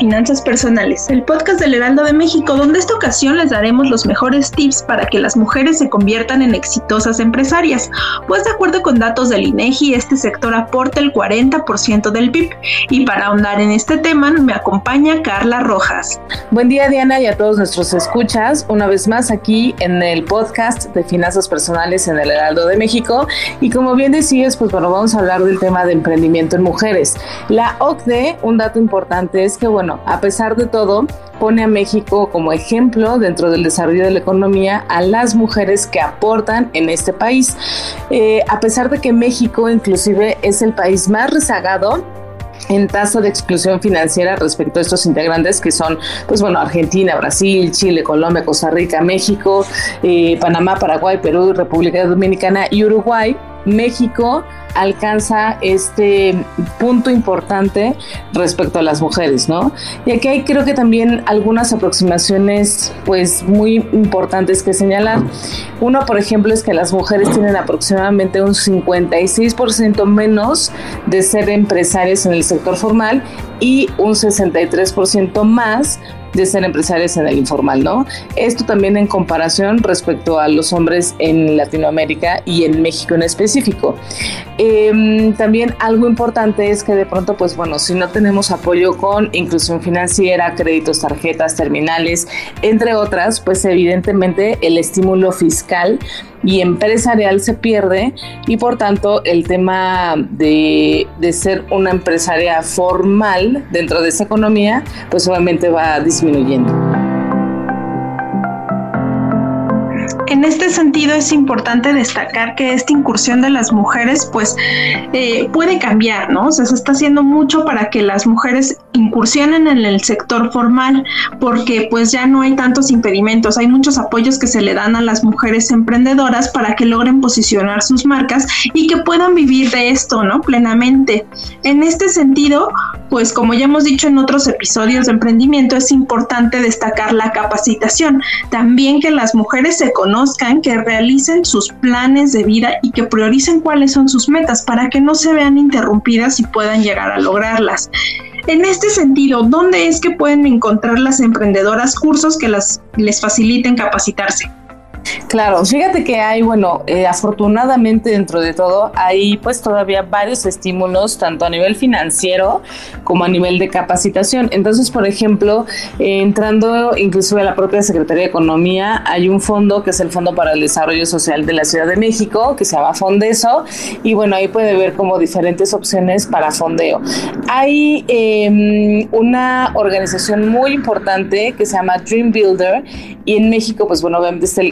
Finanzas Personales, el podcast del Heraldo de México, donde esta ocasión les daremos los mejores tips para que las mujeres se conviertan en exitosas empresarias, pues de acuerdo con datos del INEGI, este sector aporta el 40% del PIB. Y para ahondar en este tema, me acompaña Carla Rojas. Buen día, Diana, y a todos nuestros escuchas, una vez más aquí en el podcast de Finanzas Personales en el Heraldo de México. Y como bien decías, pues bueno, vamos a hablar del tema de emprendimiento en mujeres. La OCDE, un dato importante es que, bueno, a pesar de todo, pone a México como ejemplo dentro del desarrollo de la economía a las mujeres que aportan en este país. Eh, a pesar de que México inclusive es el país más rezagado en tasa de exclusión financiera respecto a estos integrantes que son, pues bueno, Argentina, Brasil, Chile, Colombia, Costa Rica, México, eh, Panamá, Paraguay, Perú, República Dominicana y Uruguay. México alcanza este punto importante respecto a las mujeres, ¿no? Y aquí hay creo que también algunas aproximaciones pues muy importantes que señalar. Uno, por ejemplo, es que las mujeres tienen aproximadamente un 56% menos de ser empresarias en el sector formal y un 63% más de ser empresarias en el informal, ¿no? Esto también en comparación respecto a los hombres en Latinoamérica y en México en específico. Em, también algo importante es que de pronto, pues bueno, si no tenemos apoyo con inclusión financiera, créditos, tarjetas, terminales, entre otras, pues evidentemente el estímulo fiscal y empresarial se pierde y por tanto el tema de, de, ser una empresaria formal dentro de esa economía pues obviamente va disminuyendo. En este sentido es importante destacar que esta incursión de las mujeres pues eh, puede cambiar, ¿no? O sea, se está haciendo mucho para que las mujeres incursionen en el sector formal porque pues ya no hay tantos impedimentos, hay muchos apoyos que se le dan a las mujeres emprendedoras para que logren posicionar sus marcas y que puedan vivir de esto, ¿no? Plenamente. En este sentido, pues como ya hemos dicho en otros episodios de emprendimiento, es importante destacar la capacitación. También que las mujeres se conozcan, que realicen sus planes de vida y que prioricen cuáles son sus metas para que no se vean interrumpidas y puedan llegar a lograrlas. En este sentido, ¿dónde es que pueden encontrar las emprendedoras cursos que las, les faciliten capacitarse? Claro, fíjate que hay, bueno, eh, afortunadamente dentro de todo, hay pues todavía varios estímulos, tanto a nivel financiero como a nivel de capacitación. Entonces, por ejemplo, eh, entrando inclusive a la propia Secretaría de Economía, hay un fondo que es el Fondo para el Desarrollo Social de la Ciudad de México, que se llama Fondeso, y bueno, ahí puede ver como diferentes opciones para fondeo. Hay em, una organización muy importante que se llama Dream Builder, y en México, pues bueno, obviamente está el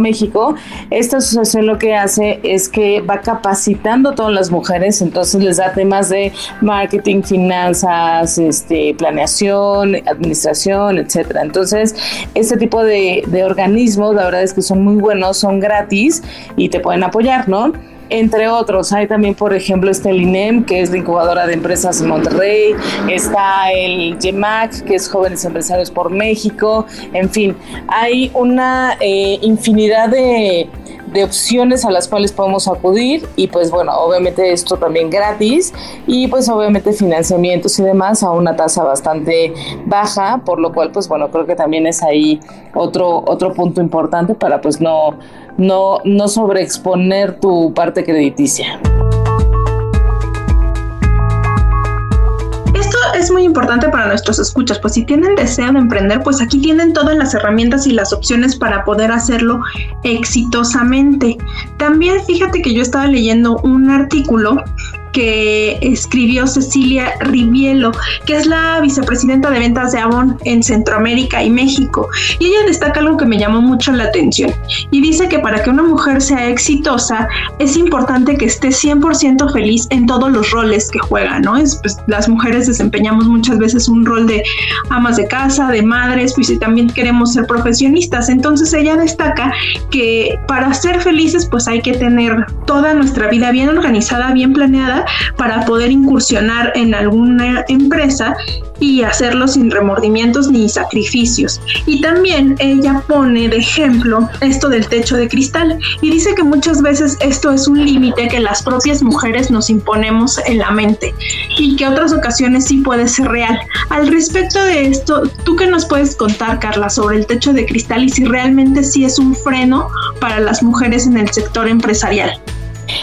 México, esta asociación lo que hace es que va capacitando a todas las mujeres, entonces les da temas de marketing, finanzas, este, planeación, administración, etcétera. Entonces, este tipo de, de organismos, la verdad es que son muy buenos, son gratis y te pueden apoyar, ¿no? Entre otros. Hay también, por ejemplo, este el INEM, que es la incubadora de empresas en Monterrey, está el GEMAC, que es Jóvenes Empresarios por México, en fin, hay una eh, infinidad de, de opciones a las cuales podemos acudir y pues bueno, obviamente esto también gratis y pues obviamente financiamientos y demás a una tasa bastante baja, por lo cual pues bueno, creo que también es ahí otro otro punto importante para pues no no no sobreexponer tu parte crediticia. Es muy importante para nuestros escuchas, pues si tienen deseo de emprender, pues aquí tienen todas las herramientas y las opciones para poder hacerlo exitosamente. También fíjate que yo estaba leyendo un artículo que escribió Cecilia Rivielo, que es la vicepresidenta de ventas de Avon en Centroamérica y México. Y ella destaca algo que me llamó mucho la atención y dice que para que una mujer sea exitosa es importante que esté 100% feliz en todos los roles que juega, ¿no? Es, pues, las mujeres desempeñamos muchas veces un rol de amas de casa, de madres, pues y también queremos ser profesionistas. Entonces ella destaca que para ser felices pues hay que tener toda nuestra vida bien organizada, bien planeada para poder incursionar en alguna empresa y hacerlo sin remordimientos ni sacrificios. Y también ella pone de ejemplo esto del techo de cristal y dice que muchas veces esto es un límite que las propias mujeres nos imponemos en la mente y que otras ocasiones sí puede ser real. Al respecto de esto, ¿tú qué nos puedes contar, Carla, sobre el techo de cristal y si realmente sí es un freno para las mujeres en el sector empresarial?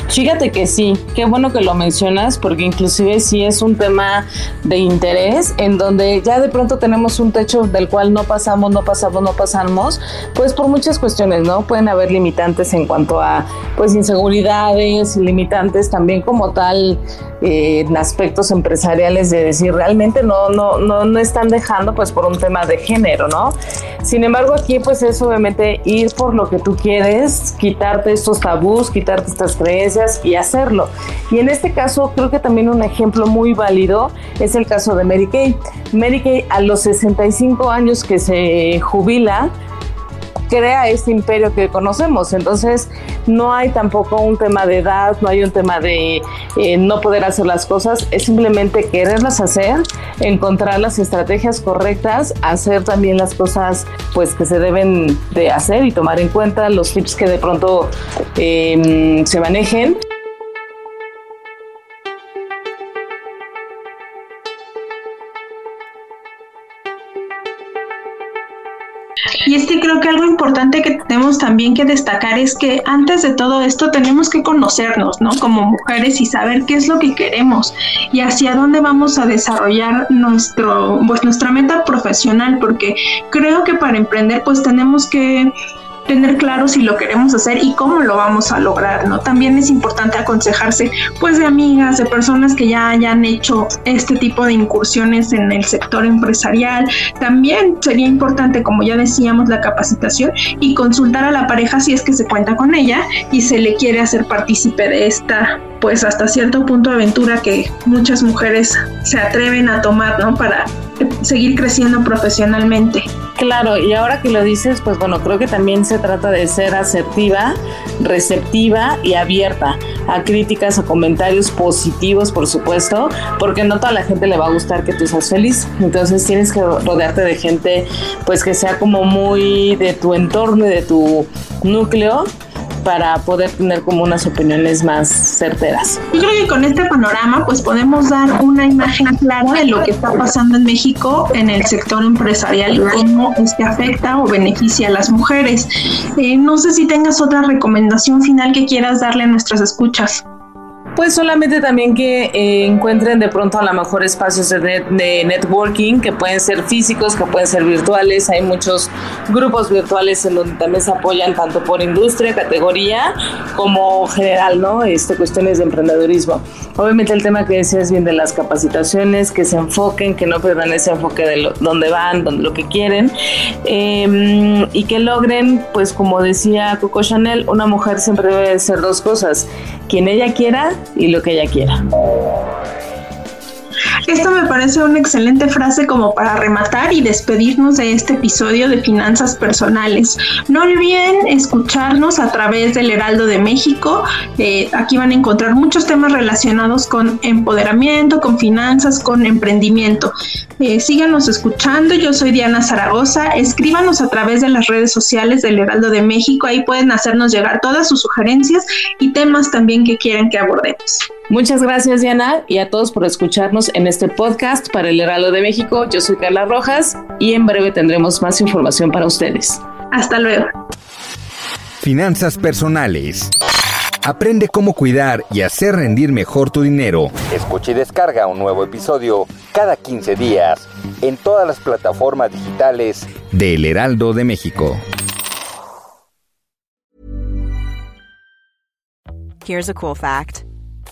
Fíjate que sí, qué bueno que lo mencionas porque inclusive sí es un tema de interés en donde ya de pronto tenemos un techo del cual no pasamos, no pasamos, no pasamos, pues por muchas cuestiones, ¿no? Pueden haber limitantes en cuanto a pues inseguridades, limitantes también como tal en aspectos empresariales de decir realmente no, no, no, no están dejando pues por un tema de género, ¿no? Sin embargo aquí pues es obviamente ir por lo que tú quieres, quitarte estos tabús, quitarte estas creencias y hacerlo. Y en este caso creo que también un ejemplo muy válido es el caso de Mary Kay. Mary Kay a los 65 años que se jubila, crea este imperio que conocemos. Entonces, no hay tampoco un tema de edad, no hay un tema de eh, no poder hacer las cosas, es simplemente quererlas hacer, encontrar las estrategias correctas, hacer también las cosas pues que se deben de hacer y tomar en cuenta los tips que de pronto em, se manejen. Que algo importante que tenemos también que destacar es que antes de todo esto tenemos que conocernos, ¿no? Como mujeres y saber qué es lo que queremos y hacia dónde vamos a desarrollar nuestro, pues nuestra meta profesional, porque creo que para emprender pues tenemos que tener claro si lo queremos hacer y cómo lo vamos a lograr, ¿no? También es importante aconsejarse pues de amigas, de personas que ya hayan hecho este tipo de incursiones en el sector empresarial. También sería importante, como ya decíamos, la capacitación y consultar a la pareja si es que se cuenta con ella y se le quiere hacer partícipe de esta pues hasta cierto punto aventura que muchas mujeres se atreven a tomar, ¿no? Para seguir creciendo profesionalmente. Claro, y ahora que lo dices, pues bueno, creo que también se trata de ser asertiva, receptiva y abierta a críticas, a comentarios positivos, por supuesto, porque no toda la gente le va a gustar que tú seas feliz. Entonces tienes que rodearte de gente, pues que sea como muy de tu entorno y de tu núcleo para poder tener como unas opiniones más certeras. Yo creo que con este panorama pues podemos dar una imagen clara de lo que está pasando en México en el sector empresarial y cómo es que afecta o beneficia a las mujeres. Eh, no sé si tengas otra recomendación final que quieras darle a nuestras escuchas. Pues solamente también que eh, encuentren de pronto a lo mejor espacios de, networking que pueden ser físicos, que pueden ser virtuales. Hay muchos grupos virtuales en donde también se apoyan tanto por industria, categoría, como general, ¿no? Este, cuestiones de emprendedurismo. Obviamente el tema que decías bien de las capacitaciones, que se enfoquen, que no pierdan ese enfoque de lo, dónde van, donde lo que quieren, em, y que logren, pues como decía Coco Chanel, una mujer siempre debe ser dos cosas, quien ella quiera y lo que ella quiera. Esto me parece una excelente frase como para rematar y despedirnos de este episodio de Finanzas Personales. No olviden escucharnos a través del Heraldo de México. Eh, aquí van a encontrar muchos temas relacionados con empoderamiento, con finanzas, con emprendimiento. Eh, síganos escuchando. Yo soy Diana Zaragoza. Escríbanos a través de las redes sociales del Heraldo de México. Ahí pueden hacernos llegar todas sus sugerencias y temas también que quieran que abordemos. Muchas gracias Diana y a todos por escucharnos en este podcast para el Heraldo de México. Yo soy Carla Rojas y en breve tendremos más información para ustedes. Hasta luego. Finanzas personales. Aprende cómo cuidar y hacer rendir mejor tu dinero. Escucha y descarga un nuevo episodio cada 15 días en todas las plataformas digitales de El Heraldo de México. Here's a cool fact.